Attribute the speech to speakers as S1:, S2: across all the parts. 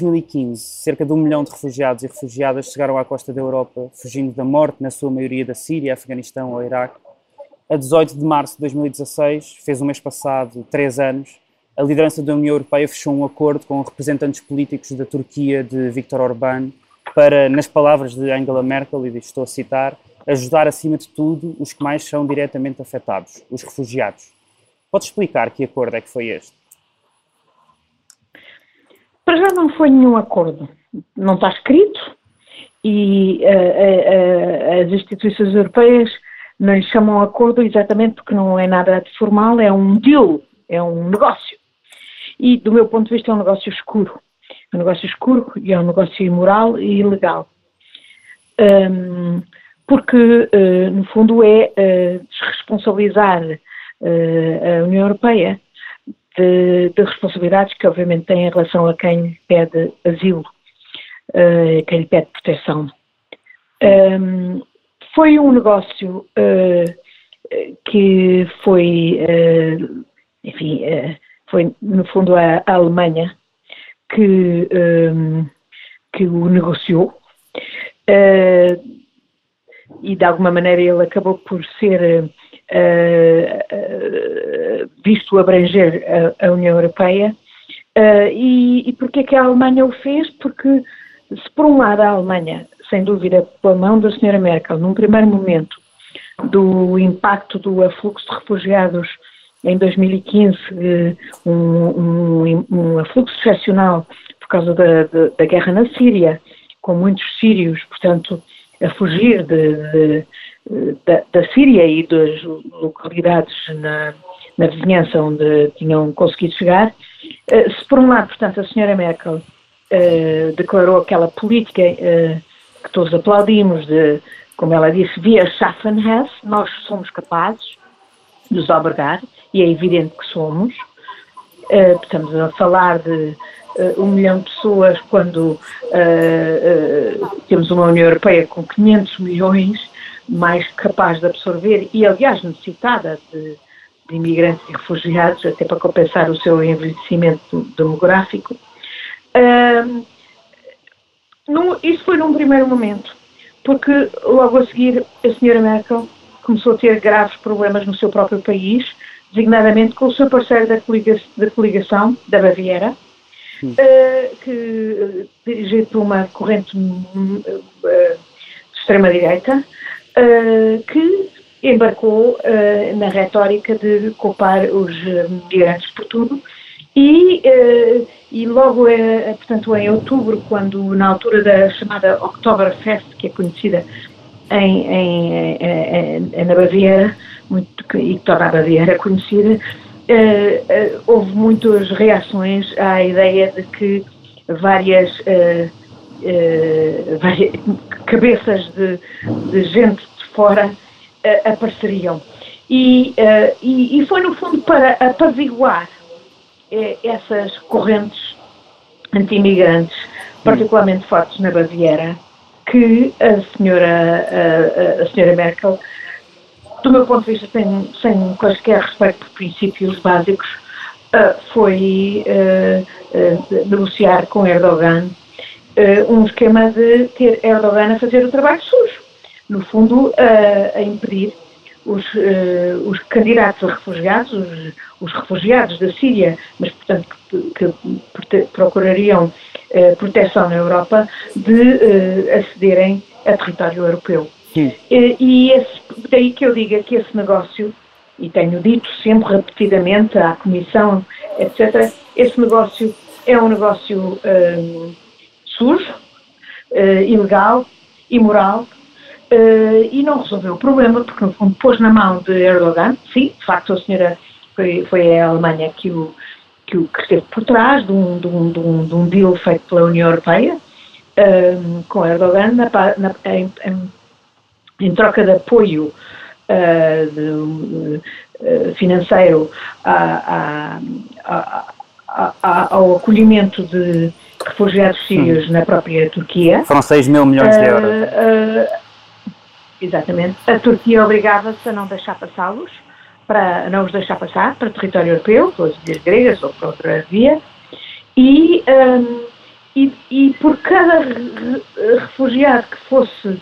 S1: 2015, cerca de um milhão de refugiados e refugiadas chegaram à costa da Europa, fugindo da morte, na sua maioria da Síria, Afeganistão ou Iraque. A 18 de março de 2016, fez o mês passado três anos, a liderança da União Europeia fechou um acordo com representantes políticos da Turquia de Viktor Orbán para, nas palavras de Angela Merkel, e estou a citar, ajudar acima de tudo os que mais são diretamente afetados, os refugiados. Pode explicar que acordo é que foi este?
S2: Para já não foi nenhum acordo, não está escrito e uh, uh, as instituições europeias não lhe chamam acordo exatamente porque não é nada de formal, é um deal, é um negócio. E do meu ponto de vista é um negócio escuro. É um negócio escuro e é um negócio imoral e ilegal. Um, porque, uh, no fundo, é desresponsabilizar a União Europeia de, de, responsabilidades que obviamente tem em relação a quem pede asilo, uh, quem pede proteção. Um, foi um negócio uh, que foi, uh, enfim, foi no fundo a, a Alemanha que, um, que o negociou e de alguma maneira ele acabou por ser uh, visto abranger a, a, União Europeia. Uh, e, e porquê que a Alemanha o fez? Porque, se por um lado a Alemanha, sem dúvida, pela mão da senhora Merkel, num primeiro momento, do impacto do afluxo de refugiados em 2015, um, um, um afluxo excepcional por causa da, da, da, guerra na Síria, com muitos sírios, portanto, a fugir de, de, da, da Síria e das localidades na, na vizinhança onde tinham conseguido chegar. Eh, se por um lado, portanto, a senhora Merkel uh, declarou aquela política uh, que todos aplaudimos de, como ela disse, via Schaffenhaus, nós somos capazes de nos albergar, e é evidente que somos. Uh, estamos a falar de um milhão de pessoas quando temos uma União Europeia com 500 milhões mais capaz de absorver e, aliás, necessitada de, de imigrantes e refugiados, até para compensar o seu envelhecimento demográfico. Isso foi num primeiro momento, porque logo a seguir a senhora Merkel começou a ter graves problemas no seu próprio país, designadamente com o seu parceiro da, coligação, da Baviera, uh, que dirigido por uma corrente uh, de extrema-direita, uh, que embarcou na retórica de culpar os migrantes por tudo e, e logo, portanto, em outubro, quando na altura da chamada Oktoberfest, que é conhecida em, em, em, na Baviera, muito, e que torna a Baviera conhecida, houve muitas reações à ideia de que várias uh, cabeças de, de, gente de fora apareceriam. E, e, e, foi, no fundo, para apaziguar essas correntes anti-imigrantes, particularmente fortes na Baviera, que a senhora, a senhora Merkel, do meu ponto de vista, sem, sem quaisquer respeito por princípios básicos, foi negociar com Erdogan uh, um esquema de ter Erdogan a fazer o trabalho sujo. No fundo, uh, a impedir os, uh, os, candidatos a refugiados, os, os, refugiados da Síria, mas portanto que, que procurariam proteção na Europa, de acederem a território europeu. E, e esse, daí que eu diga que esse negócio, e tenho dito sempre repetidamente à Comissão, etc., esse negócio é um negócio sujo, uh, ilegal, imoral, uh, e não resolveu o problema, porque no fundo pôs na mão de Erdogan, sim, de facto a senhora foi, foi a Alemanha que o, que o esteve por trás de um, de um, de um, de um deal feito pela União Europeia uh, com Erdogan na, na, em, em, em, troca de apoio de, financeiro a, a, a, ao acolhimento de refugiados sírios hum. na própria Turquia.
S1: Foram 6 mil milhões de euros. Uh,
S2: uh, exatamente. A Turquia obrigava-se a não deixar passá-los, para não os deixar passar para o território europeu, pelas ilhas gregas ou para outra via, e, um, e, e por cada refugiado que fosse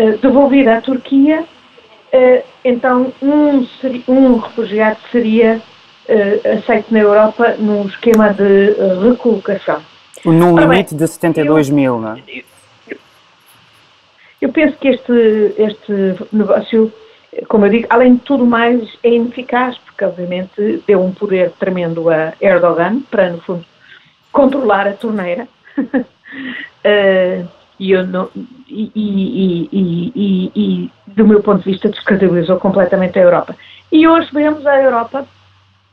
S2: uh, devolvido à Turquia, uh, então um, um refugiado seria uh, aceito na Europa num esquema de recolocação.
S1: Num limite bem, de 72 eu, mil, não é?
S2: Eu, eu penso que este, este negócio, como eu digo, além de tudo mais, é ineficaz, porque obviamente deu um poder tremendo a Erdogan para, no fundo, controlar a torneira. uh, e, eu não, e, e, e, do meu ponto de vista, descredibilizou completamente a Europa. E hoje vemos a Europa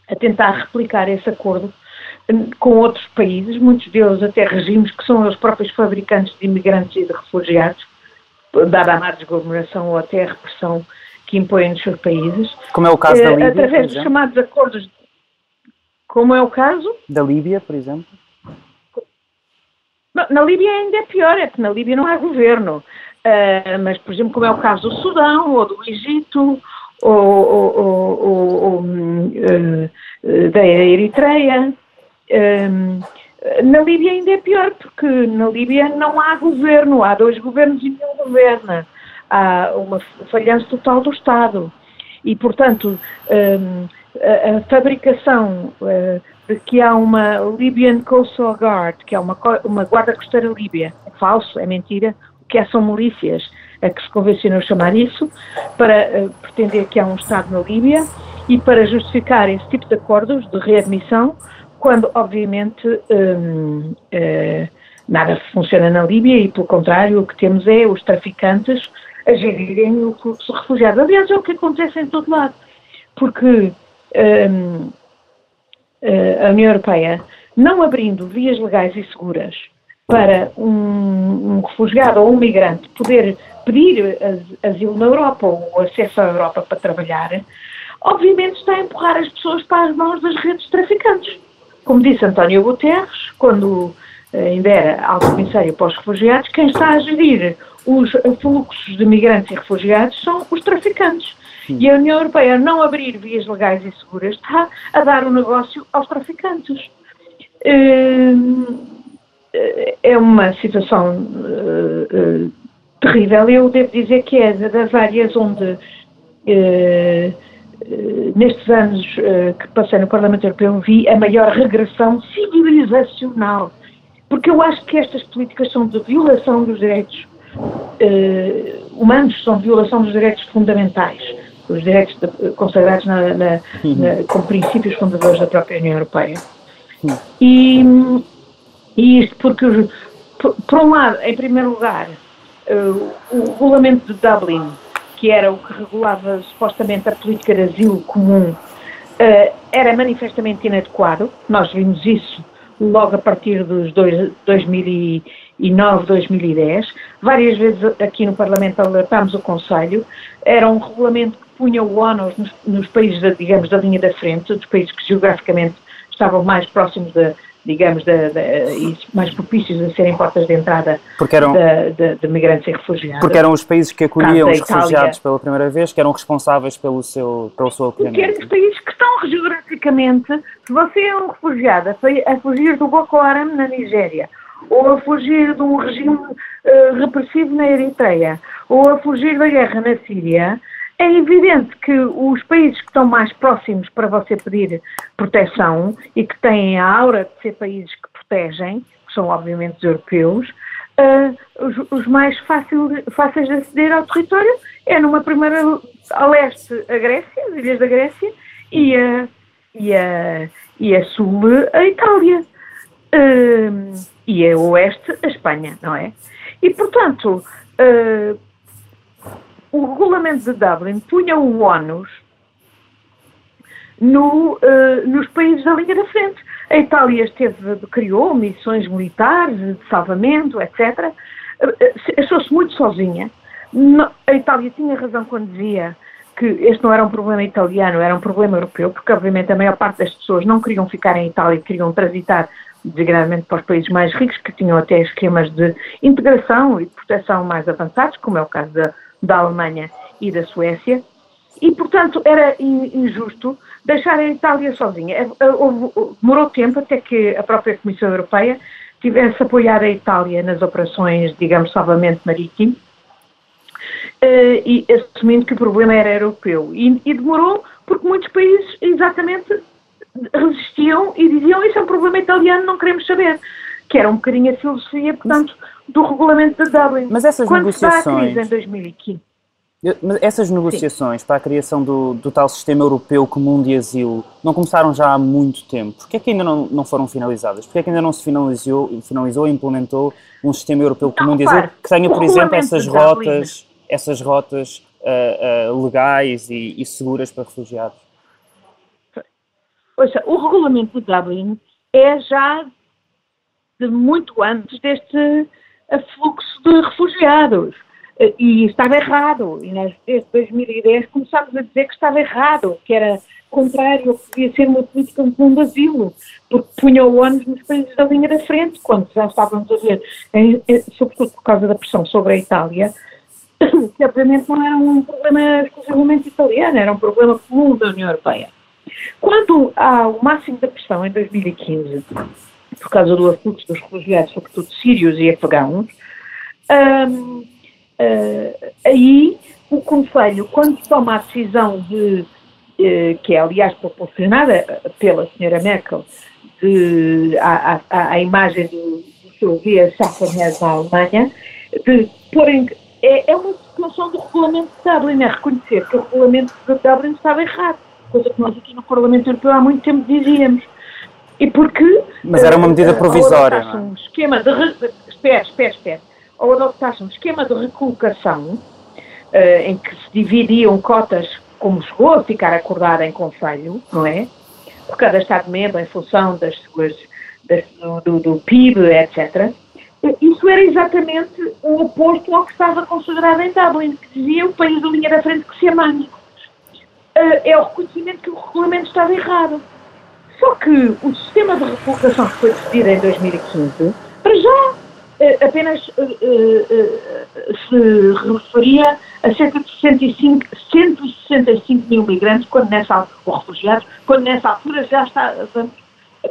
S2: a tentar replicar esse acordo hum, com outros países, muitos deles até regimes que são os próprios fabricantes de imigrantes e de refugiados, dada a má desgovernação ou até a repressão que impõem nos seus países.
S1: Como é o caso da eh, Líbia,
S2: Através dos chamados acordos. Como é o caso?
S1: Da Líbia, por exemplo?
S2: Na Líbia ainda é pior, é que na Líbia não há governo. Uh, mas, por exemplo, como é o caso do Sudão ou do Egito ou, ou, ou, ou uh, da Eritreia. Um, na Líbia ainda é pior, porque na Líbia não há governo, há dois governos e nenhum governa. Há uma falhança total do Estado. E, portanto, um, a, a, fabricação uh, que há uma Libyan Coastal Guard, que é uma, uma guarda costeira líbia. É falso, é mentira. O que é são milícias a que se convencionou chamar isso, para uh, pretender que há um Estado na Líbia e para justificar esse tipo de acordos de readmissão, quando, obviamente, um, uh, eh, nada funciona na Líbia e, pelo contrário, o que temos é os traficantes a gerirem o fluxo de refugiados. Aliás, é o que acontece em todo lado, porque um, a União Europeia, não abrindo vias legais e seguras para um, um refugiado ou um migrante poder pedir asilo na Europa ou acesso à Europa para trabalhar, obviamente está a empurrar as pessoas para as mãos das redes traficantes. Como disse António Guterres, quando eh, ainda era alto comissário para os refugiados, quem está a gerir os fluxos de migrantes e refugiados são os traficantes. E a União Europeia não abrir vias legais e seguras está a dar o um negócio aos traficantes. Hum, é uma situação eh, eh, terrível. Eu devo dizer que é das áreas onde, eh, nestes anos que passei no Parlamento Europeu, vi a maior regressão civilizacional. Porque eu acho que estas políticas são de violação dos direitos humanos, são de violação dos direitos fundamentais os direitos de, consagrados na, na, uhum. na, como princípios fundadores da própria União Europeia. E, e isto porque, por, por, um lado, em primeiro lugar, uh, o regulamento de Dublin, que era o que regulava supostamente a política de asilo comum, uh, era manifestamente inadequado. Nós vimos isso logo a partir dos dois, 2009, 2010. Várias vezes aqui no Parlamento alertámos o Conselho. Era um regulamento punha o ONU nos, nos países, da, digamos, da linha da frente, dos países que geograficamente estavam mais próximos da, digamos, da, da, mais propícios a serem portas de entrada eram, de, de, migrantes e refugiados.
S1: Porque eram os países que acolhiam os refugiados pela primeira vez, que eram responsáveis pelo seu, pelo seu acolhimento.
S2: Porque os países que estão geograficamente, se você é um refugiado a fugir do Boko Haram na Nigéria, ou a fugir de um regime uh, repressivo na Eritreia, ou a fugir da guerra na Síria, é evidente que os países que estão mais próximos para você pedir proteção e que têm a aura de ser países que protegem, que são obviamente os europeus, uh, os, os, mais fácil, fáceis de aceder ao território é numa primeira a leste a Grécia, as ilhas da Grécia, e a, e a, e a sul a Itália. E a oeste a Espanha, não é? E portanto, uh, o regulamento de Dublin punha o ONUS no, uh, nos países da linha da frente. A Itália esteve, criou missões militares de salvamento, etc. Uh, Achou-se muito sozinha. No, a Itália tinha razão quando dizia que este não era um problema italiano, era um problema europeu, porque obviamente a maior parte das pessoas não queriam ficar em Itália, queriam transitar designadamente para os países mais ricos, que tinham até esquemas de integração e de proteção mais avançados, como é o caso da da Alemanha e da Suécia, e, portanto, era injusto deixar a Itália sozinha. É, é, demorou tempo até que a própria Comissão Europeia tivesse apoiado a Itália nas operações, digamos, salvamento marítimo, uh, e assumindo que o problema era europeu. E, e, demorou porque muitos países exatamente resistiam e diziam isso é um problema italiano, não queremos saber. Que era um bocadinho a filosofia, portanto, do regulamento de Dublin.
S1: Mas essas
S2: Quando
S1: negociações...
S2: a crise em 2015...
S1: Mas essas negociações Sim. para a criação do, do, tal sistema europeu comum de asilo não começaram já há muito tempo. Porquê é que ainda não, não foram finalizadas? Porquê é que ainda não se finalizou, finalizou e implementou um sistema europeu comum não, de asilo que tenha, por exemplo, essas rotas, essas rotas uh, uh, legais e, e, seguras para refugiados?
S2: Ouça, o regulamento de Dublin é já de muito antes deste fluxo de refugiados e estava errado. E desde 2010, começámos a dizer que estava errado, que era contrário que devia ser uma política comum de asilo, porque punha o ônus nos países da linha da frente, quando já estávamos a ver, em, sobretudo por causa da pressão sobre a Itália, que obviamente não era um problema exclusivamente italiano, era um problema comum da União Europeia. Quando há o máximo da pressão em 2015, por causa do afluxo dos refugiados, sobretudo sírios e afegãos, um, Uh, aí o Conselho, quando toma a decisão de, uh, que é aliás proporcionada pela senhora Merkel, de, à, imagem do, do seu via Schaffenherz na Alemanha, de porem, é, é uma situação do regulamento de Dublin, é reconhecer que o regulamento de Dublin estava errado, coisa que nós aqui no Parlamento Europeu há muito tempo dizíamos. E porque...
S1: Mas era uma medida provisória, não é?
S2: Um esquema de... Espera, espera, espera ao adotar-se um esquema de recolocação, uh, em que se dividiam cotas, como chegou a ficar acordado em Conselho, não é? Por cada Estado-membro, em função das suas, das, do, do, PIB, etc. Isso era exatamente o oposto ao que estava considerado em Dublin, que dizia o país da linha da frente que se amane. Uh, é o reconhecimento que o regulamento estava errado. Só que o sistema de recolocação que foi decidido em 2015, para já eh, apenas uh, se referia a cerca de 105, 165 mil migrantes, quando nessa altura, refugiados, quando nessa altura já está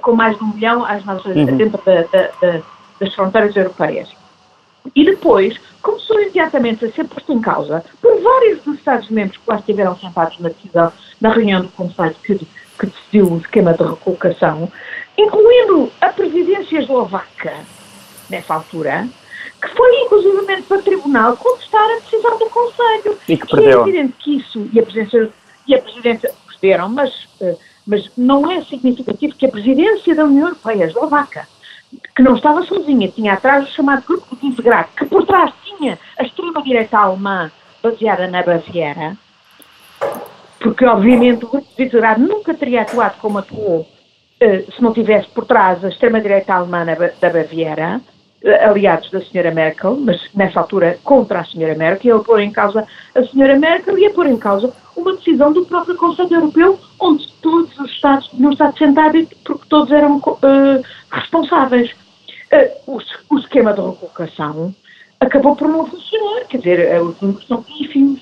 S2: com mais de um milhão às nossas, uhum. dentro da, da, da, das fronteiras europeias. E depois começou imediatamente a ser posto em causa por vários dos Estados-membros que lá estiveram sentados na decisão, na reunião do Conselho que, que decidiu o esquema de recolocação, incluindo a presidência eslovaca, nessa altura, que foi inclusivamente para o Tribunal contestar a decisão do Conselho.
S1: E que perdeu.
S2: E é evidente que isso e a Presidência, e a presidência perderam, mas, eh, mas não é significativo que a Presidência da União Europeia, a Eslovaca, que não estava sozinha, tinha atrás o chamado Grupo de Visegrado, que por trás tinha a extrema-direita alemã baseada na Baviera, porque obviamente o Grupo de Visegrado nunca teria atuado como atuou eh, se não tivesse por trás a extrema-direita alemã da Baviera, aliados da senhora Merkel, mas nessa altura contra a senhora Merkel, ele pôr em causa a senhora Merkel e a pôr em causa uma decisão do próprio Conselho Europeu, onde todos os Estados não estado sentados porque todos eram uh, responsáveis. Uh, o, o, esquema de recolocação acabou por não funcionar, quer dizer, uh, os números são pífios.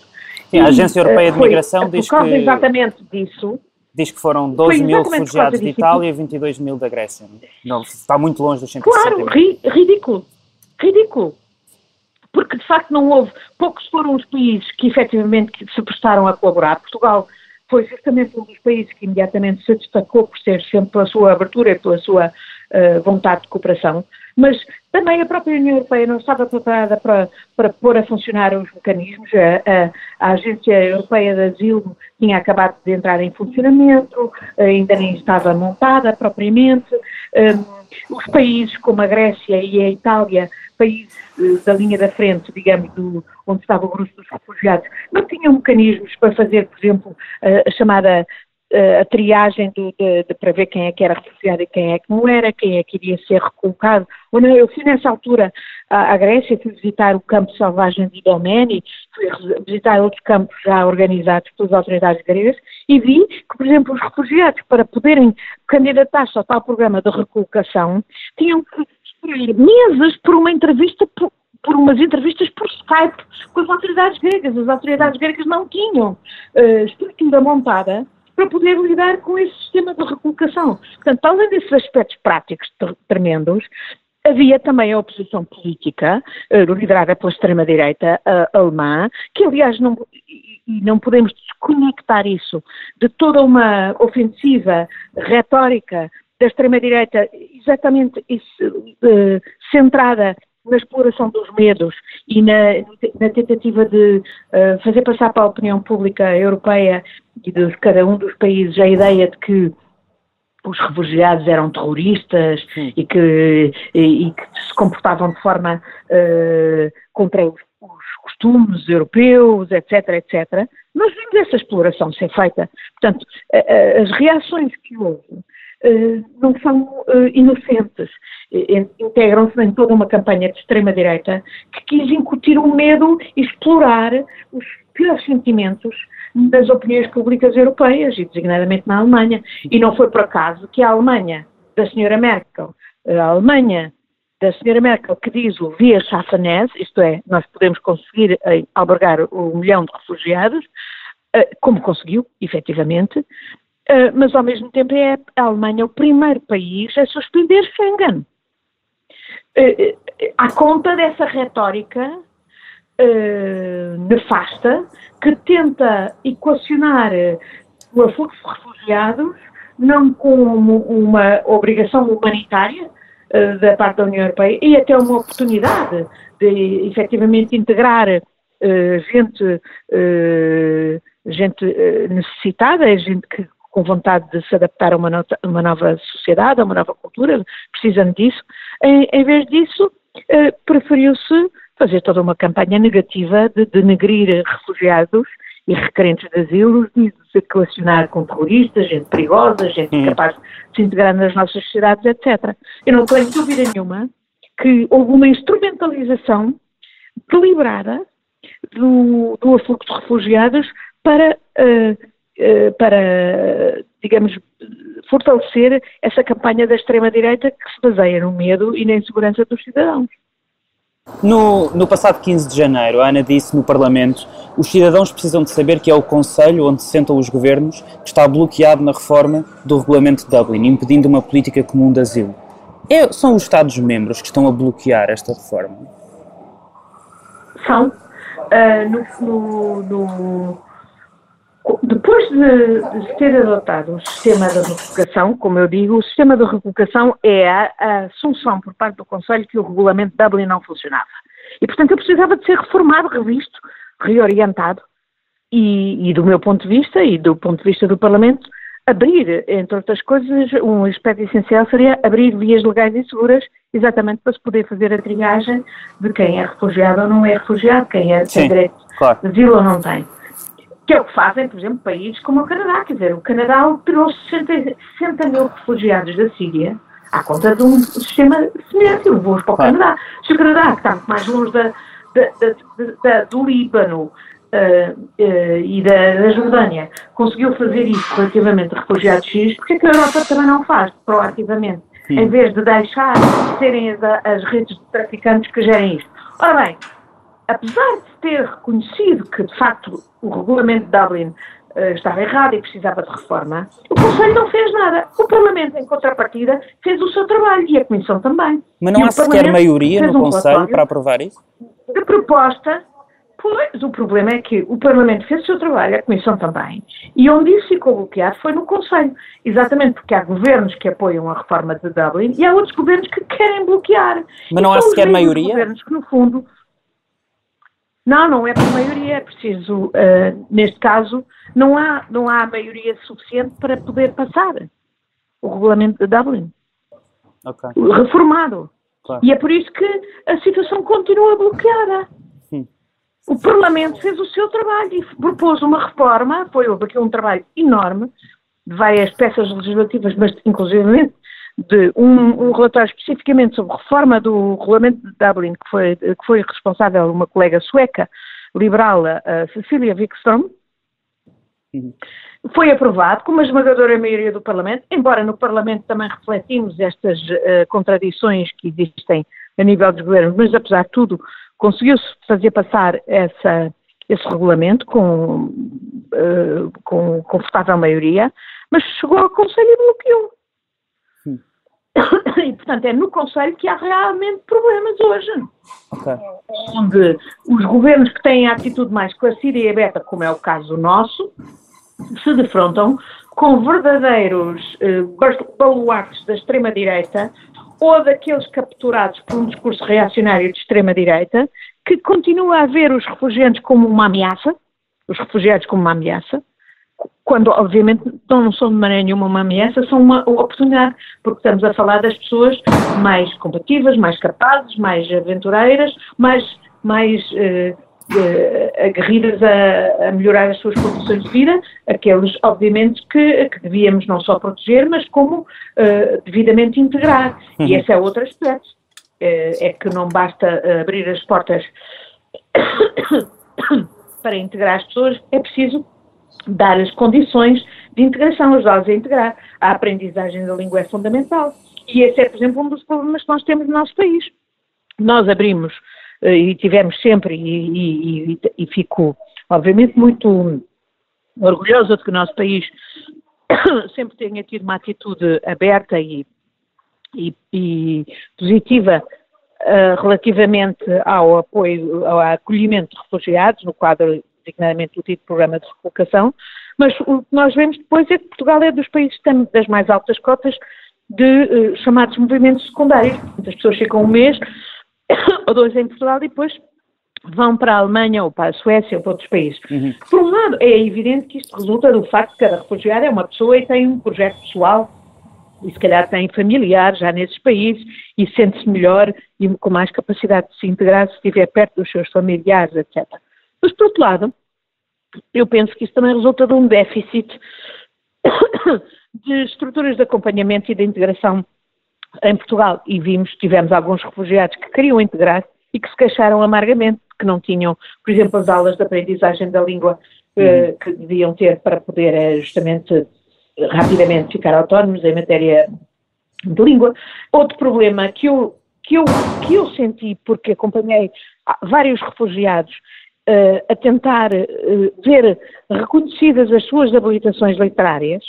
S1: Sim, a Agência Europeia de Migração diz que...
S2: exatamente disso
S1: diz que foram 12 mil refugiados de Itália e 22 mil da Grécia. Não, está muito longe dos 160
S2: Claro, ri, ridículo. Ridículo. Porque, de facto, não houve. Poucos foram os países que efetivamente se prestaram a colaborar. Portugal foi justamente um dos países que imediatamente se destacou por ser sempre pela sua abertura e pela sua uh, vontade de cooperação mas também a própria União Europeia não estava preparada para, para pôr a funcionar os mecanismos. A, a, a, Agência Europeia de Asilo tinha acabado de entrar em funcionamento, ainda nem estava montada propriamente. Um, os países como a Grécia e a Itália, países uh, da linha da frente, digamos, do, onde estava o grupo dos refugiados, não tinham mecanismos para fazer, por exemplo, uh, a chamada eh, a triagem de, de, de, para ver quem é que era refugiado e quem é que não era, quem é que iria ser recolocado. Eu fui nessa altura à, à Grécia, fui visitar o campo selvagem de Idomeni, fui visitar outros campos já organizados pelas autoridades gregas e vi que, por exemplo, os refugiados, para poderem candidatar-se ao tal programa de recolocação, tinham que esperar meses por uma entrevista por, por umas entrevistas por Skype com as autoridades gregas. As autoridades gregas não tinham uh, estrutura montada para poder lidar com esse sistema de recolocação. Portanto, além desses aspectos práticos tremendos, havia também a oposição política, uh, liderada pela extrema-direita uh, alemã, que aliás não, e não podemos desconectar isso de toda uma ofensiva retórica da extrema-direita, exatamente isso, uh, centrada na exploração dos medos e na, na tentativa de fazer passar para a opinião pública europeia e de cada um dos países a ideia de que os refugiados eram terroristas e que, e, e, que se comportavam de forma uh, contra os, os, costumes europeus, etc, etc. Nós vimos essa exploração ser feita. Portanto, uh, as reações que houve uh, não são inocentes. Integram-se em toda uma campanha de extrema-direita que quis incutir o medo e explorar os piores sentimentos das opiniões públicas europeias, e designadamente na Alemanha. E não foi por acaso que a Alemanha da senhora Merkel, a Alemanha da senhora Merkel que diz o via Schaffenese, isto é, nós podemos conseguir eh, albergar um milhão de refugiados, eh, como conseguiu, efetivamente, eh, mas ao mesmo tempo é a Alemanha o primeiro país a suspender Schengen. À conta dessa retórica uh, nefasta que tenta equacionar o afluxo de refugiados não como uma obrigação humanitária uh, da parte da União Europeia e até uma oportunidade de efetivamente integrar uh, gente, gente necessitada, gente que com vontade de se adaptar a uma, nota, uma, nova sociedade, a uma nova cultura, precisando disso. Em, em vez disso, preferiu-se fazer toda uma campanha negativa de denegrir refugiados e requerentes de asilo e de se relacionar com terroristas, gente perigosa, gente hum. capaz de se integrar nas nossas sociedades, etc. Eu não tenho dúvida nenhuma que houve uma instrumentalização deliberada do, do afluxo de refugiados para, uh, uh, para, digamos, fortalecer essa campanha da extrema-direita que se baseia no medo e na insegurança dos cidadãos.
S1: No, no, passado 15 de janeiro, a Ana disse no Parlamento: os cidadãos precisam de saber que é o Conselho onde se sentam os governos que está bloqueado na reforma do Regulamento de Dublin, impedindo uma política comum de asilo. É, são os Estados-membros que estão a bloquear esta reforma?
S2: São. Uh, no, no, depois de, de ter adotado o sistema de revocação, como eu digo, o sistema de revocação é a, a solução por parte do Conselho que o regulamento de Dublin não funcionava. E, portanto, ele precisava de ser reformado, revisto, reorientado e, e, do meu ponto de vista e do ponto de vista do Parlamento, abrir, entre outras coisas, um aspecto essencial seria abrir vias legais e seguras, exatamente para se poder fazer a triagem de quem é refugiado ou não é refugiado, quem é, tem direito claro. de asilo ou não tem que é o que fazem, por exemplo, países como o Canadá. Quer dizer, o Canadá alterou 60, 60 mil refugiados da Síria à conta de um sistema semelhante, levou-os para o Canadá. Se o Canadá, que está muito mais longe da, da, da, do Líbano uh, uh, e da, Jordânia, conseguiu fazer isso relativamente a refugiados X, porque é que a Europa também não faz proativamente? Sim. Em vez de deixar serem as, as redes de traficantes que gerem isto. Ora bem, apesar de ter reconhecido que, de facto, o regulamento de Dublin uh, estava errado e precisava de reforma, o Conselho não fez nada. O Parlamento, em contrapartida, fez o seu trabalho e a Comissão também.
S1: Mas não e há sequer maioria no um Conselho para aprovar isso?
S2: De proposta, pois o problema é que o Parlamento fez o seu trabalho, a Comissão também, e onde isso ficou bloqueado foi no Conselho. Exatamente porque há governos que apoiam a reforma de Dublin e há outros governos que querem bloquear.
S1: Mas não há sequer maioria?
S2: governos que, no fundo, não, não é por maioria, é preciso, uh, neste caso, não há, não há maioria suficiente para poder passar o regulamento de Dublin. Okay. Reformado. Claro. E é por isso que a situação continua bloqueada. Sim. O Parlamento fez o seu trabalho e propôs uma reforma, foi houve aqui um trabalho enorme, de várias peças legislativas, mas inclusivamente de um, um, relatório especificamente sobre reforma do regulamento de Dublin, que foi, que foi responsável uma colega sueca, liberal, a Cecília Wikström, uhum. foi aprovado com uma esmagadora maioria do Parlamento, embora no Parlamento também refletimos estas uh, contradições que existem a nível dos governos, mas apesar de tudo conseguiu-se fazer passar essa, esse regulamento com, uh, com confortável maioria, mas chegou ao Conselho e bloqueou. E, portanto, é no Conselho que há realmente problemas hoje. Okay. Onde os governos que têm a atitude mais esclarecida e aberta, como é o caso nosso, se defrontam com verdadeiros eh, baluartes da extrema-direita ou daqueles capturados por um discurso reacionário de extrema-direita, que continua a ver os refugiados como uma ameaça, os refugiados como uma ameaça, quando obviamente não são de maneira nenhuma uma ameaça, são uma oportunidade, porque estamos a falar das pessoas mais combativas, mais capazes, mais aventureiras, mais, mais uh, uh, aguerridas a, a, melhorar as suas condições de vida, aqueles obviamente que, que devíamos não só proteger, mas como uh, devidamente integrar. Uhum. E esse é outro aspecto, é que não basta abrir as portas para integrar as pessoas, é preciso dar as condições de integração, ajudá-los a integrar. A aprendizagem da língua é fundamental. E esse é, por exemplo, um dos problemas que nós temos no nosso país. Nós abrimos eh, e tivemos sempre, e, e, e fico, obviamente, muito orgulhosa de que o nosso país sempre tenha tido uma atitude aberta e, e, e positiva uh, relativamente ao apoio, ao acolhimento de refugiados, no quadro designadamente o tipo programa de recolocação, mas o que nós vemos depois é que Portugal é dos países das mais altas cotas de uh, chamados movimentos secundários. As pessoas ficam um mês ou dois em Portugal e depois vão para a Alemanha ou para a Suécia ou para outros países. Uhum. Por um lado, é evidente que isto resulta do facto de que cada refugiado é uma pessoa e tem um projeto pessoal e se calhar tem familiares já nesses países e sente-se melhor e com mais capacidade de se integrar se estiver perto dos seus familiares, etc. Mas, por outro lado, eu penso que isso também resulta de um déficit de estruturas de acompanhamento e de integração em Portugal. E vimos, tivemos alguns refugiados que queriam integrar e que se queixaram amargamente, que não tinham, por exemplo, as aulas de aprendizagem da língua eh, uhum. que deviam ter para poder eh, justamente rapidamente ficar autónomos em matéria de língua. Outro problema que eu, que eu, que eu senti, porque acompanhei vários refugiados uh, a tentar uh, ver reconhecidas as suas habilitações literárias,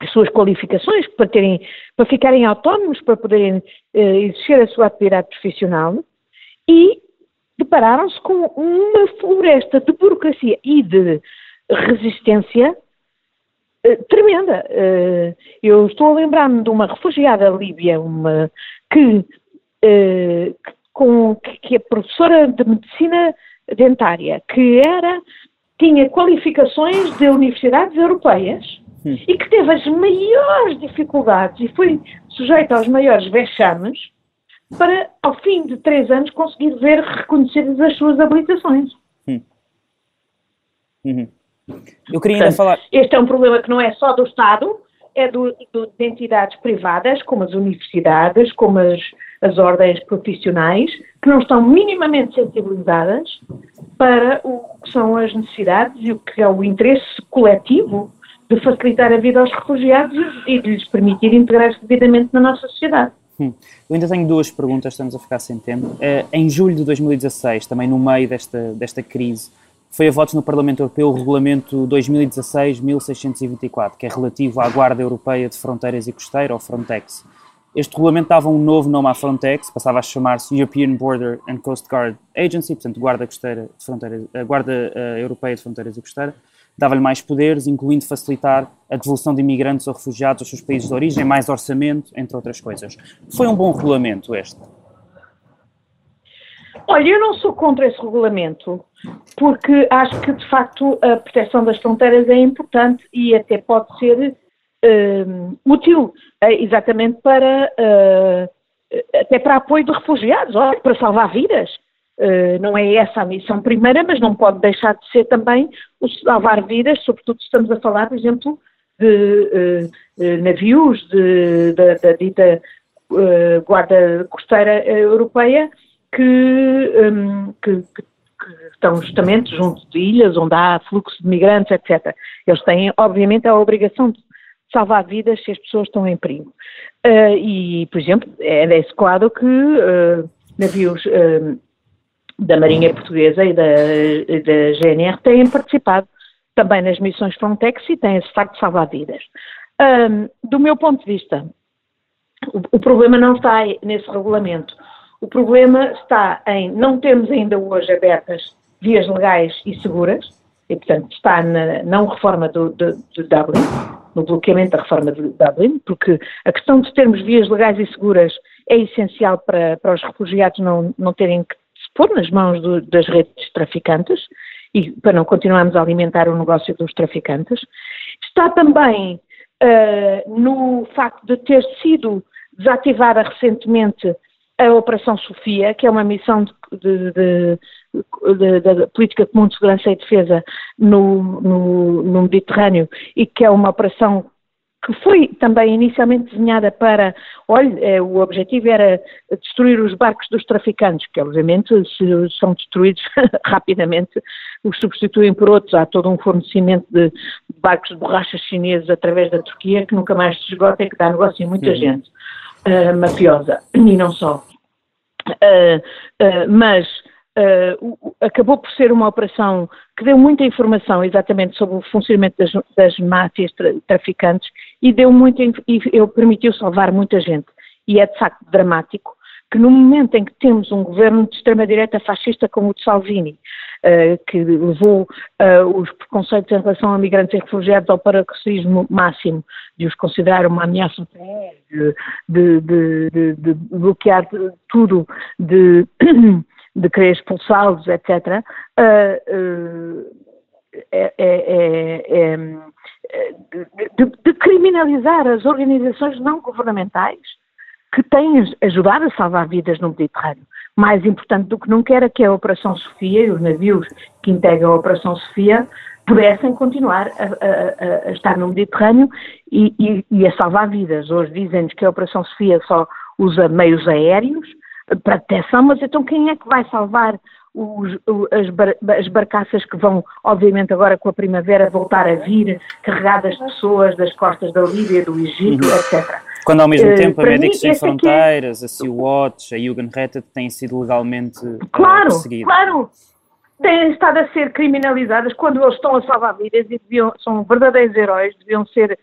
S2: as suas qualificações para terem, para ficarem autónomos, para poderem uh, exercer a sua atividade profissional e depararam-se com uma floresta de burocracia e de resistência tremenda. eu estou a lembrar-me de uma refugiada líbia uma, que, com, que é professora de medicina dentária, que era, tinha qualificações de universidades europeias hum. e que teve as maiores dificuldades e foi sujeita aos maiores vexames para, ao fim de três anos, conseguir ver reconhecidas as suas habilitações. Hum.
S1: Uhum. Eu queria ainda falar.
S2: Este é um problema que não é só do Estado, é do, do, de entidades privadas, como as universidades, como as, as ordens profissionais, que não estão minimamente sensibilizadas para o que são as necessidades e o que é o interesse coletivo de facilitar a vida aos refugiados e de lhes permitir integrar-se devidamente na nossa sociedade.
S1: Hum. Eu ainda tenho duas perguntas, estamos a ficar sem tempo. Uh, em julho de 2016, também no meio desta, desta crise, foi a votos no Parlamento Europeu o Regulamento 2016-1624, que é relativo à Guarda Europeia de Fronteiras e Costeira, ou Frontex. Este regulamento dava um novo nome à Frontex, passava a chamar-se European Border and Coast Guard Agency, portanto, Guarda, Costeira de Fronteiras, a Guarda uh, Europeia de Fronteiras e Costeira, dava-lhe mais poderes, incluindo facilitar a devolução de imigrantes ou refugiados aos seus países de origem, mais orçamento, entre outras coisas. Foi um bom regulamento este?
S2: Olha, eu não sou contra esse regulamento, porque acho que, de facto, a proteção das fronteiras é importante e até pode ser uh, útil uh, exatamente para uh, até para apoio de refugiados, olha, para salvar vidas. Uh, não é essa a missão primeira, mas não pode deixar de ser também o salvar vidas, sobretudo se estamos a falar, por exemplo, de navios de, da, dita Guarda Costeira Europeia que, um, que, que que estão justamente junto de ilhas onde há fluxo de migrantes, etc. Eles têm, obviamente, a obrigação de salvar vidas se as pessoas estão em perigo. Uh, e, por exemplo, é desse quadro que uh, navios uh, da Marinha Portuguesa e da, da, GNR têm participado também nas missões Frontex e têm esse facto de salvar vidas. do meu ponto de vista, o, o problema não está nesse regulamento. O problema está em não termos ainda hoje abertas vias legais e seguras, e portanto está na não reforma do, do, do Dublin, no bloqueamento da reforma de Dublin, porque a questão de termos vias legais e seguras é essencial para, para os refugiados não, não terem que se pôr nas mãos do, das redes traficantes e para não continuarmos a alimentar o negócio dos traficantes. Está também uh, no facto de ter sido desativada recentemente a Operação Sofia, que é uma missão de, de, da Política Comum de Segurança e Defesa no, no, no Mediterrâneo e que é uma operação que foi também inicialmente desenhada para, olha, é, o objetivo era destruir os barcos dos traficantes, que obviamente se são destruídos rapidamente, os substituem por outros. Há todo um fornecimento de barcos de borrachas chineses através da Turquia que nunca mais se esgota e que dá negócio a muita Sim. gente uh, mafiosa, e não só. Uh, uh, mas uh, acabou por ser uma operação que deu muita informação exatamente sobre o funcionamento das, das máfias tra traficantes e deu muito e permitiu salvar muita gente. E é de facto dramático que no momento em que temos um governo de extrema-direita fascista como o de Salvini, uh, que levou uh, os preconceitos em relação a migrantes e refugiados ao paroxismo máximo, de os considerar uma ameaça de, de, de, de bloquear tudo, de de querer expulsá-los, etc., uh, uh, é, é, é, de, de, criminalizar as organizações não governamentais que têm ajudado a salvar vidas no Mediterrâneo. Mais importante do que nunca era que a Operação Sofia e os navios que integram a Operação Sofia pudessem continuar a, a, a estar no Mediterrâneo e, e, e, a salvar vidas. Hoje dizem-nos que a Operação Sofia só usa meios aéreos, para proteção, mas então quem é que vai salvar os, as, bar, as, barcaças que vão, obviamente agora com a primavera, voltar a vir, carregadas de pessoas das costas da Líbia, do Egito, uhum. etc.
S1: Quando ao mesmo uh, tempo a Médicos Sem é Fronteiras, é... a Sea-Watch, a Jugendrettet têm sido legalmente
S2: eh, claro, perseguidas. Claro, têm estado a ser criminalizadas quando eles estão a salvar vidas e deviam, são verdadeiros heróis, deviam ser uh, uh,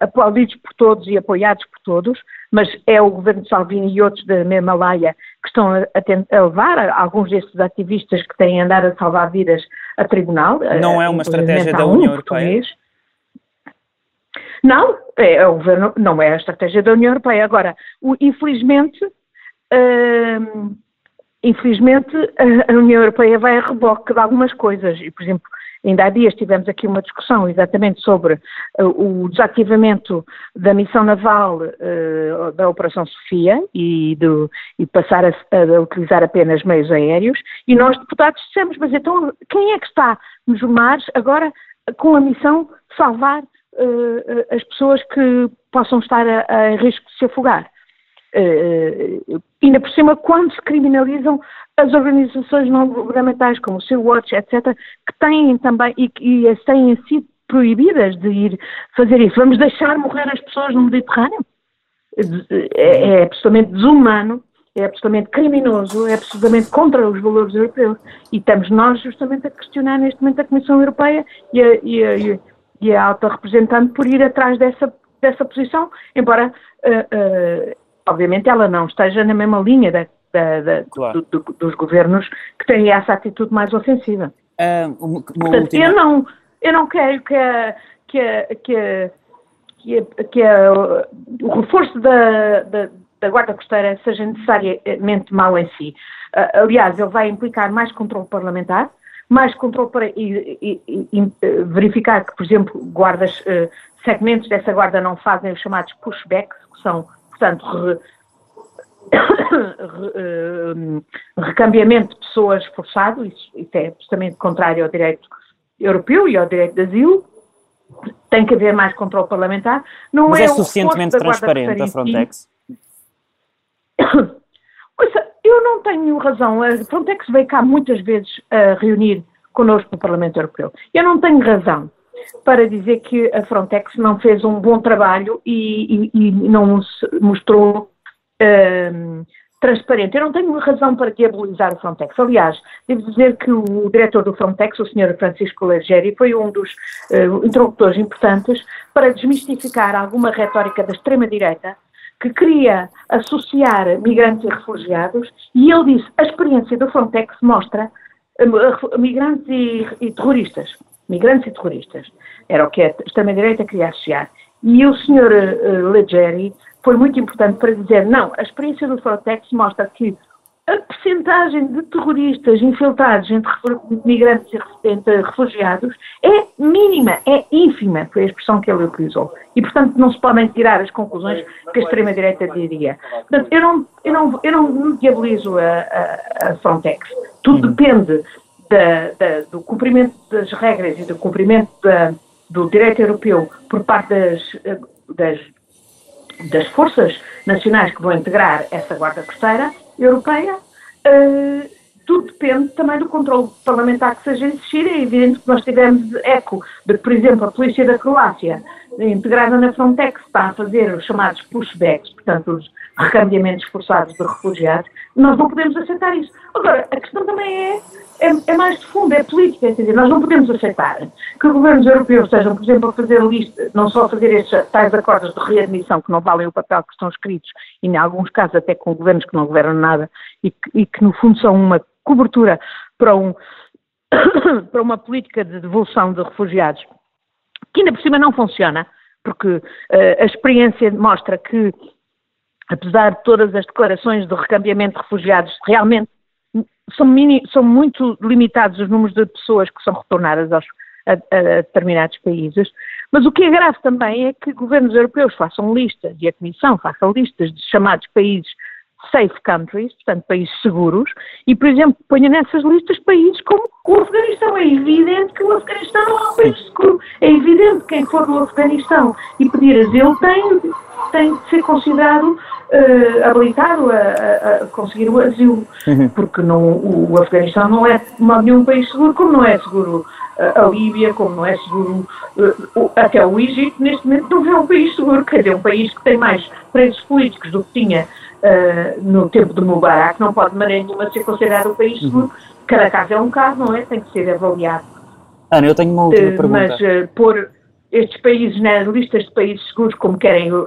S2: aplaudidos por todos e apoiados por todos, mas é o governo de Salvini e outros da mesma laia que estão a, a, a levar alguns destes ativistas que têm andado a salvar vidas a tribunal.
S1: Não é uma estratégia da União Europeia?
S2: Não, é, é, o governo, não é a estratégia da União Europeia. Agora, o, infelizmente, uh, infelizmente a União Europeia vai a reboque de algumas coisas. E, por exemplo, Ainda há dias tivemos aqui uma discussão exatamente sobre uh, o desativamento da missão naval uh, da Operação Sofia e, do, e passar a, a, utilizar apenas meios aéreos e nós, deputados, dissemos, mas então quem é que está nos mares agora com a missão de salvar uh, as pessoas que possam estar a, a risco de se afogar? Uh, ainda por cima, quando se criminalizam as organizações não governamentais, como o Sea Watch, etc., que têm também e, e têm sido proibidas de ir fazer isso. Vamos deixar morrer as pessoas no Mediterrâneo? É, é absolutamente desumano, é absolutamente criminoso, é absolutamente contra os valores europeus. E estamos nós justamente a questionar neste momento a Comissão Europeia e a, e a, e a alta representante por ir atrás dessa, dessa posição, embora uh, uh, obviamente ela não esteja na mesma linha da, da, da, claro. do, do, dos governos que têm essa atitude mais ofensiva. Uh, uma, Portanto, última... eu, não, eu não quero que a, que a, que a, que, a, que a, o reforço da, da, da Guarda Costeira seja necessariamente mau em si. Uh, aliás, ele vai implicar mais controle parlamentar, mais controle para e, e, e, verificar que, por exemplo, guardas, uh, segmentos dessa guarda não fazem os chamados pushbacks, que são portanto, re, re, recambiamento de pessoas forçado, isso, isso é absolutamente contrário ao direito europeu e ao direito de asilo, tem que haver mais controle parlamentar.
S1: Não Mas é, é suficientemente transparente a Frontex?
S2: Ouça, eu não tenho razão. A Frontex veio cá muitas vezes a reunir connosco no Parlamento Europeu. Eu não tenho razão para dizer que a Frontex não fez um bom trabalho e, e, e não mostrou uh, transparente. Eu não tenho razão para diabolizar o Frontex. Aliás, devo dizer que o diretor do Frontex, o Sr. Francisco Leggeri, foi um dos uh, interlocutores importantes para desmistificar alguma retórica da extrema-direita que queria associar migrantes e refugiados e ele disse a experiência do Frontex mostra uh, migrantes e, e terroristas. Migrantes e terroristas. Era o que a extrema-direita queria associar. E o Sr. Uh, Leggeri foi muito importante para dizer, não, a experiência do Frontex mostra que a percentagem de terroristas infiltrados entre migrantes e entre refugiados é mínima, é ínfima, foi a expressão que ele utilizou. E, portanto, não se podem tirar as conclusões que a extrema-direita diria. Portanto, eu não, eu não, eu não diabolizo a, a, a Frontex. Tudo uhum. depende da, da, do cumprimento das regras e do cumprimento da, do direito europeu por parte das, das das forças nacionais que vão integrar essa guarda costeira europeia, uh, tudo depende também do controle parlamentar que seja existir. É evidente que nós tivemos eco de, por exemplo, a polícia da Croácia, integrada na Frontex, está a fazer os chamados pushbacks, portanto, os recambiamentos forçados de refugiados. Nós não podemos aceitar isso. Agora, a questão também é é, é, mais de fundo, é política, quer dizer, nós não podemos aceitar que governos europeus estejam, por exemplo, a fazer lista, não só a fazer estes tais acordos de readmissão que não valem o papel que estão escritos, e em alguns casos até com governos que não governam nada e que, e que no fundo são uma cobertura para, um, para uma política de devolução de refugiados, que ainda por cima não funciona, porque uh, a experiência mostra que, apesar de todas as declarações de recambiamento de refugiados, realmente são, mini, são muito limitados os números de pessoas que são retornadas aos, a, a, determinados países, mas o que é grave também é que governos europeus façam listas e a Comissão faça listas de chamados países safe countries, portanto países seguros, e por exemplo ponha nessas listas países como o Afeganistão. É evidente que o Afeganistão não é um país seguro. É evidente que quem for do Afeganistão e pedir asilo tem, tem de ser considerado uh, habilitado a, a, conseguir o asilo, uhum. porque não, o, Afeganistão não é nenhum país seguro, como não é seguro a, a Líbia, como não é seguro uh, até o Egito, neste momento não é um país seguro, quer dizer, um país que tem mais presos políticos do que tinha uh, no tempo de Mubarak, não pode de maneira nenhuma ser considerado um país seguro. Uhum. Cada caso é um caso, não é? Tem que ser avaliado.
S1: Ana, eu tenho uma última pergunta.
S2: Mas uh, pôr estes países nas listas de países seguros, como querem uh,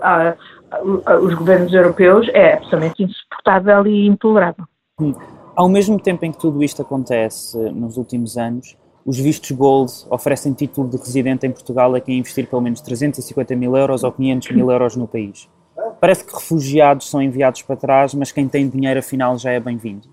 S2: os governos europeus é absolutamente insuportável e intolerável.
S1: Hum. Ao mesmo tempo em que tudo isto acontece nos últimos anos, os vistos Gold oferecem título de residente em Portugal a quem investir pelo menos 350 mil euros ou 500 mil euros no país. Parece que refugiados são enviados para trás, mas quem tem dinheiro afinal já é bem-vindo.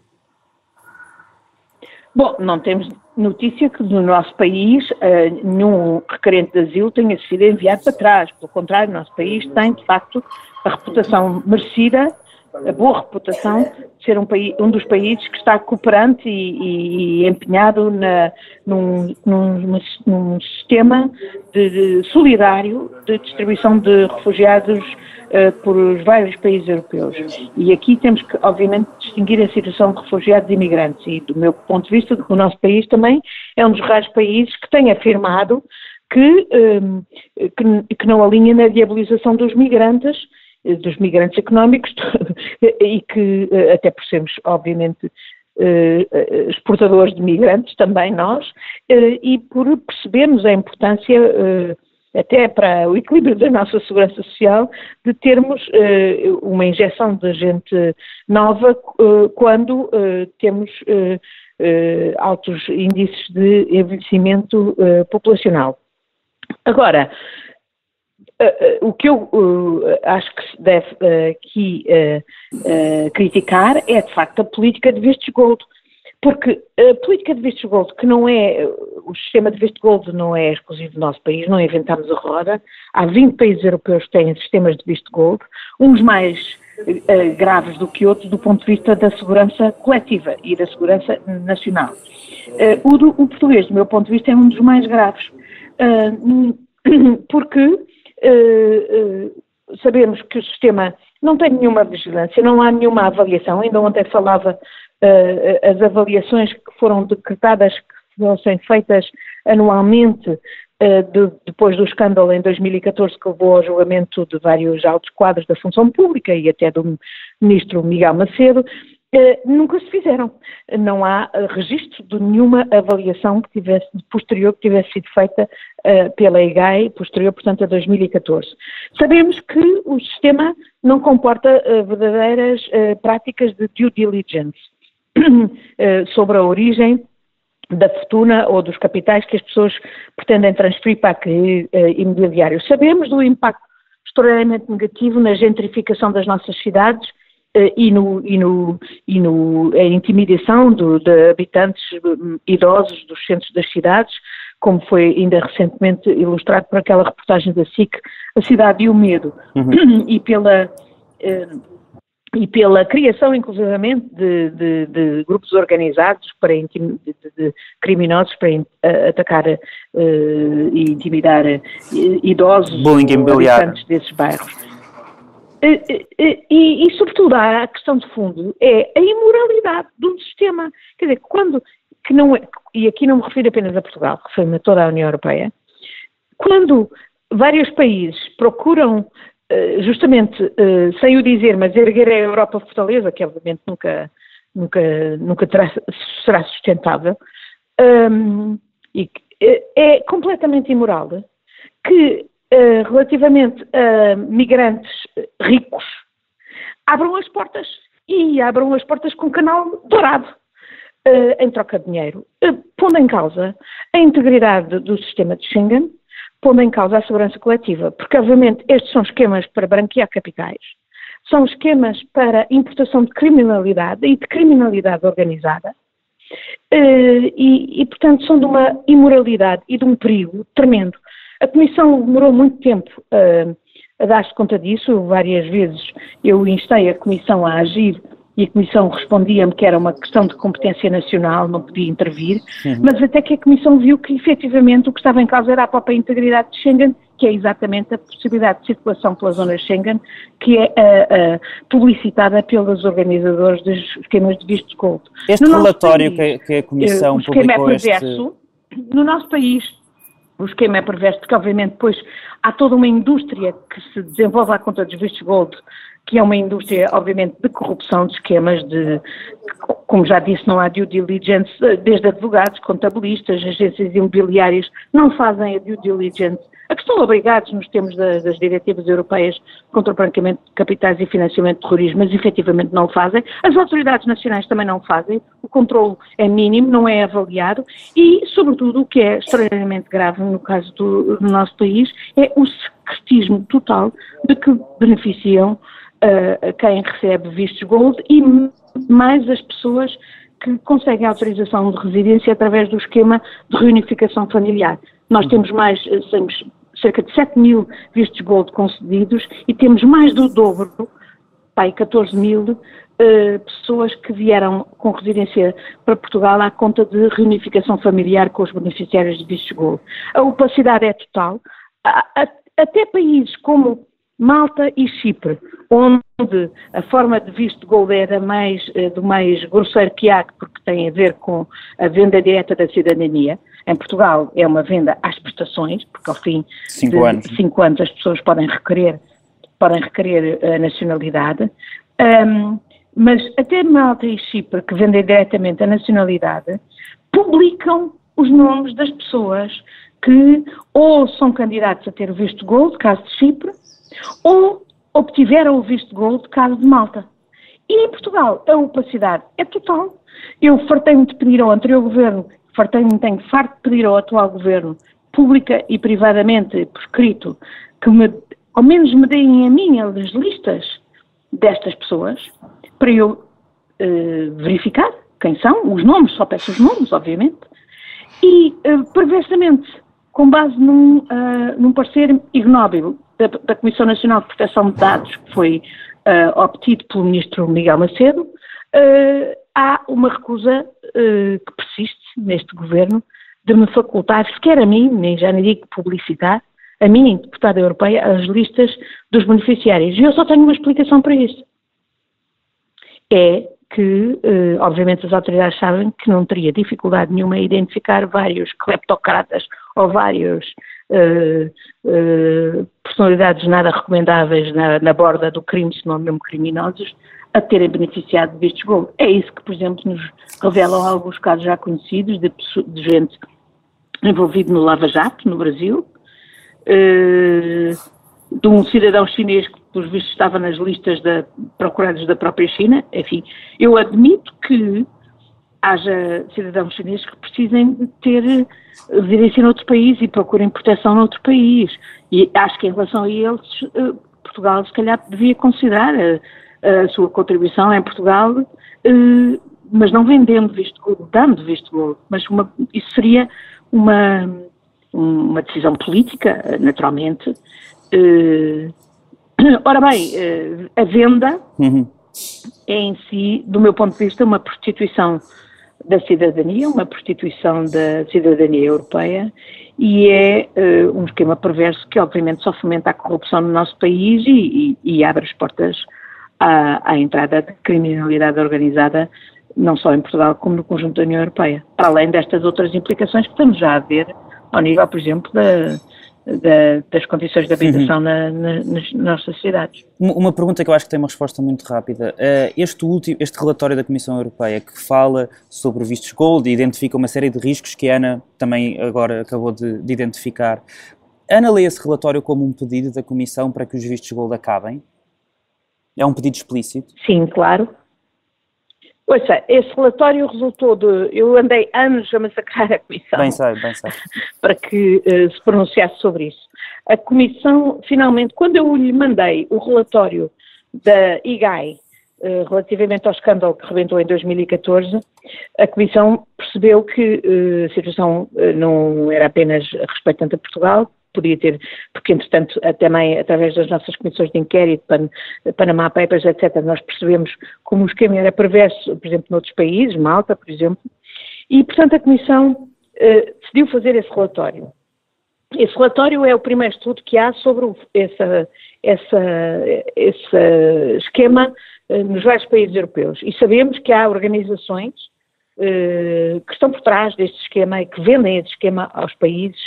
S2: Bom, não temos notícia que no nosso país uh, nenhum requerente de asilo tenha sido enviado para trás. Pelo contrário, o nosso país tem, de facto, a reputação merecida, a boa reputação de ser um, país, um dos países que está cooperante e, e empenhado na, num, num, num sistema de, de solidário de distribuição de refugiados uh, por os vários países europeus. E aqui temos que, obviamente, distinguir a situação de refugiados e imigrantes. E, do meu ponto de vista, o nosso país também é um dos raros países que tem afirmado que, um, que, que não alinha na diabolização dos migrantes eh, dos migrantes económicos e que, eh, até por sermos, obviamente, eh, exportadores de migrantes, também nós, e por percebermos a importância, até para o equilíbrio da nossa segurança social, de termos uma injeção de gente nova quando temos altos índices de envelhecimento populacional. Agora, Uh, o que eu uh, acho que se deve aqui criticar é, de facto, a política de vistos gold. Porque a política de vistos gold, que não é, o sistema de visto gold não é exclusivo do nosso país, não inventámos a roda. Há 20 países europeus que têm sistemas de visto gold, uns mais graves do que outros do ponto de vista da segurança coletiva e da segurança nacional. o, do, o português, do meu ponto de vista, é um dos mais graves. porque sabemos que o sistema não tem nenhuma vigilância, não há nenhuma avaliação. Ainda ontem falava uh, as avaliações que foram decretadas que fossem feitas anualmente de, depois do escândalo em 2014 que levou ao julgamento de vários altos quadros da função pública e até do ministro Miguel Macedo, Uh, nunca se fizeram. Não há uh, registro de nenhuma avaliação que tivesse, posterior que tivesse sido feita uh, pela EGAI, posterior, portanto, a 2014. Sabemos que o sistema não comporta verdadeiras práticas de due diligence sobre a origem da fortuna ou dos capitais que as pessoas pretendem transferir para aquele imobiliário. Sabemos do impacto extraordinariamente negativo na gentrificação das nossas cidades eh, e, no, e, no, e no, a intimidação do, de habitantes hum, idosos dos centros das cidades, como foi ainda recentemente ilustrado por aquela reportagem da SIC, A Cidade e o Medo, uhum. e pela. Eh, e pela criação, inclusivamente, de, de, de grupos organizados para intim, de, de, criminosos para in, atacar uh, e intimidar uh, idosos habitantes desses bairros. E, e, e, sobretudo, a questão de fundo é a imoralidade de um sistema. Quer dizer, quando, que não é, e aqui não me refiro apenas a Portugal, refiro-me a toda a União Europeia, quando vários países procuram, eh, justamente, eh, sem o dizer, mas erguer a Europa fortaleza, que obviamente nunca, nunca, nunca terá, será sustentável, um, e é, é completamente imoral que eh, relativamente a migrantes ricos, abram as portas e abram as portas com canal dourado uh, em troca de dinheiro, uh, pondo em causa a integridade do sistema de Schengen, pondo em causa a segurança coletiva, porque obviamente estes são esquemas para branquear capitais, são esquemas para importação de criminalidade e de criminalidade organizada, e, e portanto são de uma imoralidade e de um perigo tremendo. A Comissão demorou muito tempo uh, a dar-se conta disso, várias vezes eu instei a Comissão a agir e a Comissão respondia-me que era uma questão de competência nacional, não podia intervir, uhum. mas até que a Comissão viu que efetivamente o que estava em causa era a própria integridade de Schengen, que é exatamente a possibilidade de circulação pela zona Schengen, que é uh, uh, publicitada pelos organizadores dos esquemas de visto gold.
S1: Este no relatório país, que, a Comissão uh, publicou
S2: é perverso, este... no nosso país o esquema é perverso, porque obviamente depois há toda uma indústria que se desenvolve à conta dos vistos gold, que é uma indústria, obviamente, de corrupção, de esquemas, de, como já disse, não há due diligence, desde advogados, contabilistas, agências imobiliárias, não fazem a due diligence a que estão obrigados nos termos das, das diretivas europeias contra o branqueamento de capitais e financiamento de terrorismo, mas efetivamente não o fazem. As autoridades nacionais também não o fazem, o controle é mínimo, não é avaliado e, sobretudo, o que é extremamente grave no caso do, do nosso país é o secretismo total de que beneficiam uh, quem recebe vistos gold e mais as pessoas que conseguem autorização de residência através do esquema de reunificação familiar. Nós temos mais, temos cerca de 7 mil vistos gold concedidos e temos mais do dobro, pai, 14 mil uh, pessoas que vieram com residência para Portugal à conta de reunificação familiar com os beneficiários de vistos gold. A opacidade é total. A, a, até países como Malta e Chipre, onde a forma de visto gold era mais, uh, do mais grosseiro que há, porque tem a ver com a venda direta da cidadania, em Portugal é uma venda às prestações, porque ao fim cinco de anos. cinco anos as pessoas podem requerer, podem requerer a nacionalidade. Um, mas até Malta e Chipre, que vendem diretamente a nacionalidade, publicam os nomes das pessoas que ou são candidatos a ter o visto gold, caso de Chipre, ou obtiveram o visto gold, caso de Malta. E em Portugal a opacidade é total. Eu fartei-me de pedir ao anterior governo fartei-me, tenho farto de pedir ao atual governo, pública e privadamente, por escrito, que me, ao menos me deem a mim as listas destas pessoas, para eu uh, verificar quem são, os nomes, só peço os nomes, obviamente, e, uh, perversamente, com base num, uh, num parecer ignóbil da, da, Comissão Nacional de Proteção de Dados, que foi uh, obtido pelo Ministro Miguel Macedo, uh, há uma recusa que persiste neste governo de me facultar, sequer a mim, nem já nem digo publicitar, a mim, deputada europeia, as listas dos beneficiários. E eu só tenho uma explicação para isso. É que, eh, obviamente, as autoridades sabem que não teria dificuldade nenhuma em identificar vários cleptocratas ou vários personalidades nada recomendáveis na, na borda do crime, se não mesmo criminosos, a terem beneficiado de vistos gold. É isso que, por exemplo, nos revelam alguns casos já conhecidos de, de gente envolvida no Lava Jato, no Brasil, uh, de um cidadão chinês que, por vistos, estava nas listas da, procurados da própria China. Enfim, eu admito que haja cidadãos chineses que precisem ter residência noutro país e procurem proteção noutro país. E acho que em relação a eles, uh, Portugal se calhar devia considerar a, a sua contribuição em Portugal, mas não vendendo visto gold, dando visto gold. Mas uma, isso seria uma, uma decisão política, naturalmente. Ora bem, a venda uhum. é em si, do meu ponto de vista, uma prostituição da cidadania, uma prostituição da cidadania europeia e é uh, um esquema perverso que obviamente só fomenta a corrupção no nosso país e, e, e abre as portas à, à entrada de criminalidade organizada não só em Portugal como no conjunto da União Europeia, para além destas outras implicações que estamos já a ver ao nível, por exemplo, da, da, das condições de habitação uhum. na, na, nas nossas cidades.
S1: Uma pergunta que eu acho que tem uma resposta muito rápida. Eh, este, último, este relatório da Comissão Europeia que fala sobre vistos gold e identifica uma série de riscos que a Ana também agora acabou de, de identificar. Ana lê esse relatório como um pedido da Comissão para que os vistos gold acabem? É um pedido explícito?
S2: Sim, claro. Ouça, esse relatório resultou de. Eu andei anos a massacrar a Comissão.
S1: Bem sei, bem sei.
S2: Para que uh, se pronunciasse sobre isso. A Comissão, finalmente, quando eu lhe mandei o relatório da IGAI uh, relativamente ao escândalo que rebentou em 2014, a Comissão percebeu que uh, a situação não era apenas respeitante a Portugal, podia ter, porque entretanto também através das nossas comissões de inquérito, Pan, Panama Papers, etc., nós percebemos como o esquema era perverso, por exemplo, noutros países, Malta, por exemplo, e portanto a Comissão eh, decidiu fazer esse relatório. Esse relatório é o primeiro estudo que há sobre essa, essa, esse esquema eh, nos vários países europeus. E sabemos que há organizações eh, que estão por trás deste esquema e que vendem esse esquema aos países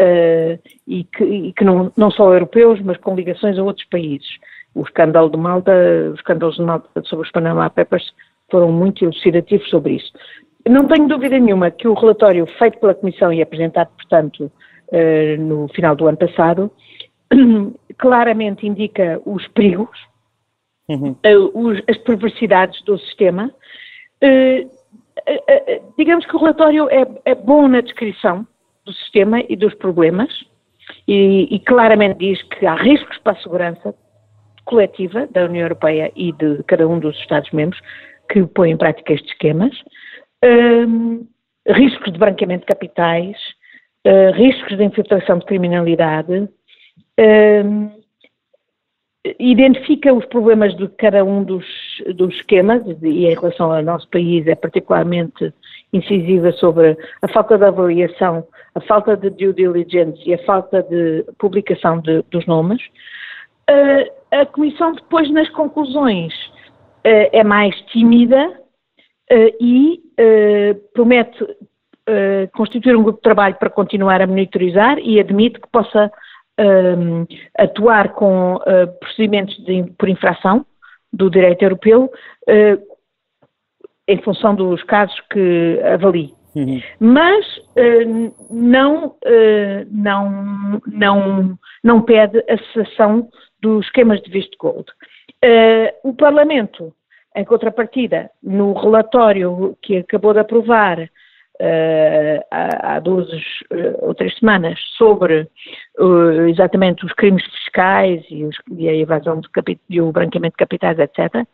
S2: uh, e que, e que não, não, só europeus, mas com ligações a outros países. O escândalo de Malta, os escândalos de Malta sobre os Panama Papers foram muito elucidativos sobre isso. Não tenho dúvida nenhuma que o relatório feito pela Comissão e apresentado, portanto, uh, no final do ano passado, claramente indica os perigos, uhum. uh, os, as perversidades do sistema. digamos que o relatório é, é bom na descrição, do sistema e dos problemas e, e, claramente diz que há riscos para a segurança coletiva da União Europeia e de cada um dos Estados-membros que põem em prática estes esquemas, um, riscos de branqueamento de capitais, uh, riscos de infiltração de criminalidade, um, identifica os problemas de cada um dos, dos esquemas e em relação ao nosso país é particularmente incisiva sobre a falta de avaliação, a falta de due diligence e a falta de publicação de, dos nomes. Uh, a Comissão depois nas conclusões uh, é mais tímida uh, e promete constituir um grupo de trabalho para continuar a monitorizar e admite que possa um, atuar com uh, procedimentos de, por infração do direito europeu uh, em função dos casos que avalie. Uhum. Mas uh, não, não, não, não pede a cessação dos esquemas de visto gold. o Parlamento, em contrapartida, no relatório que acabou de aprovar uh, há, duas uh, ou três semanas sobre uh, exatamente os crimes fiscais e, os, e a evasão de e o branqueamento de capitais, etc.,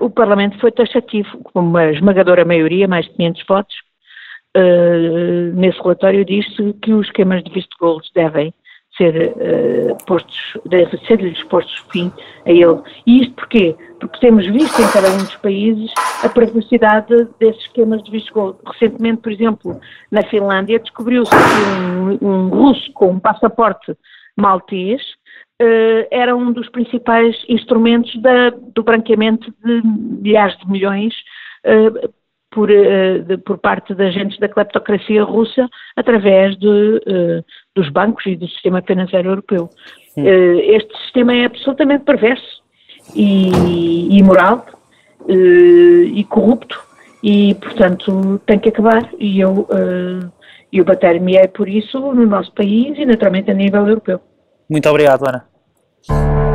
S2: o Parlamento foi taxativo, com uma esmagadora maioria, mais de 500 votos. nesse relatório diz-se que os esquemas de visto gold devem ser uh, postos, deve ser-lhes postos fim a ele. E isto porquê? Porque temos visto em cada um dos países a perversidade desses esquemas de visto gold. Recentemente, por exemplo, na Finlândia, descobriu-se que um, um, russo com um passaporte maltês uh, era um dos principais instrumentos da, do branqueamento de milhares de milhões uh, por, de, por, parte de agentes da cleptocracia russa através de, dos bancos e do sistema financeiro europeu. Hum. Este sistema é absolutamente perverso e imoral e corrupto e, portanto, tem que acabar e eu, eu bater-me-ei por isso no nosso país e, naturalmente, a nível europeu.
S1: Muito obrigado, Ana.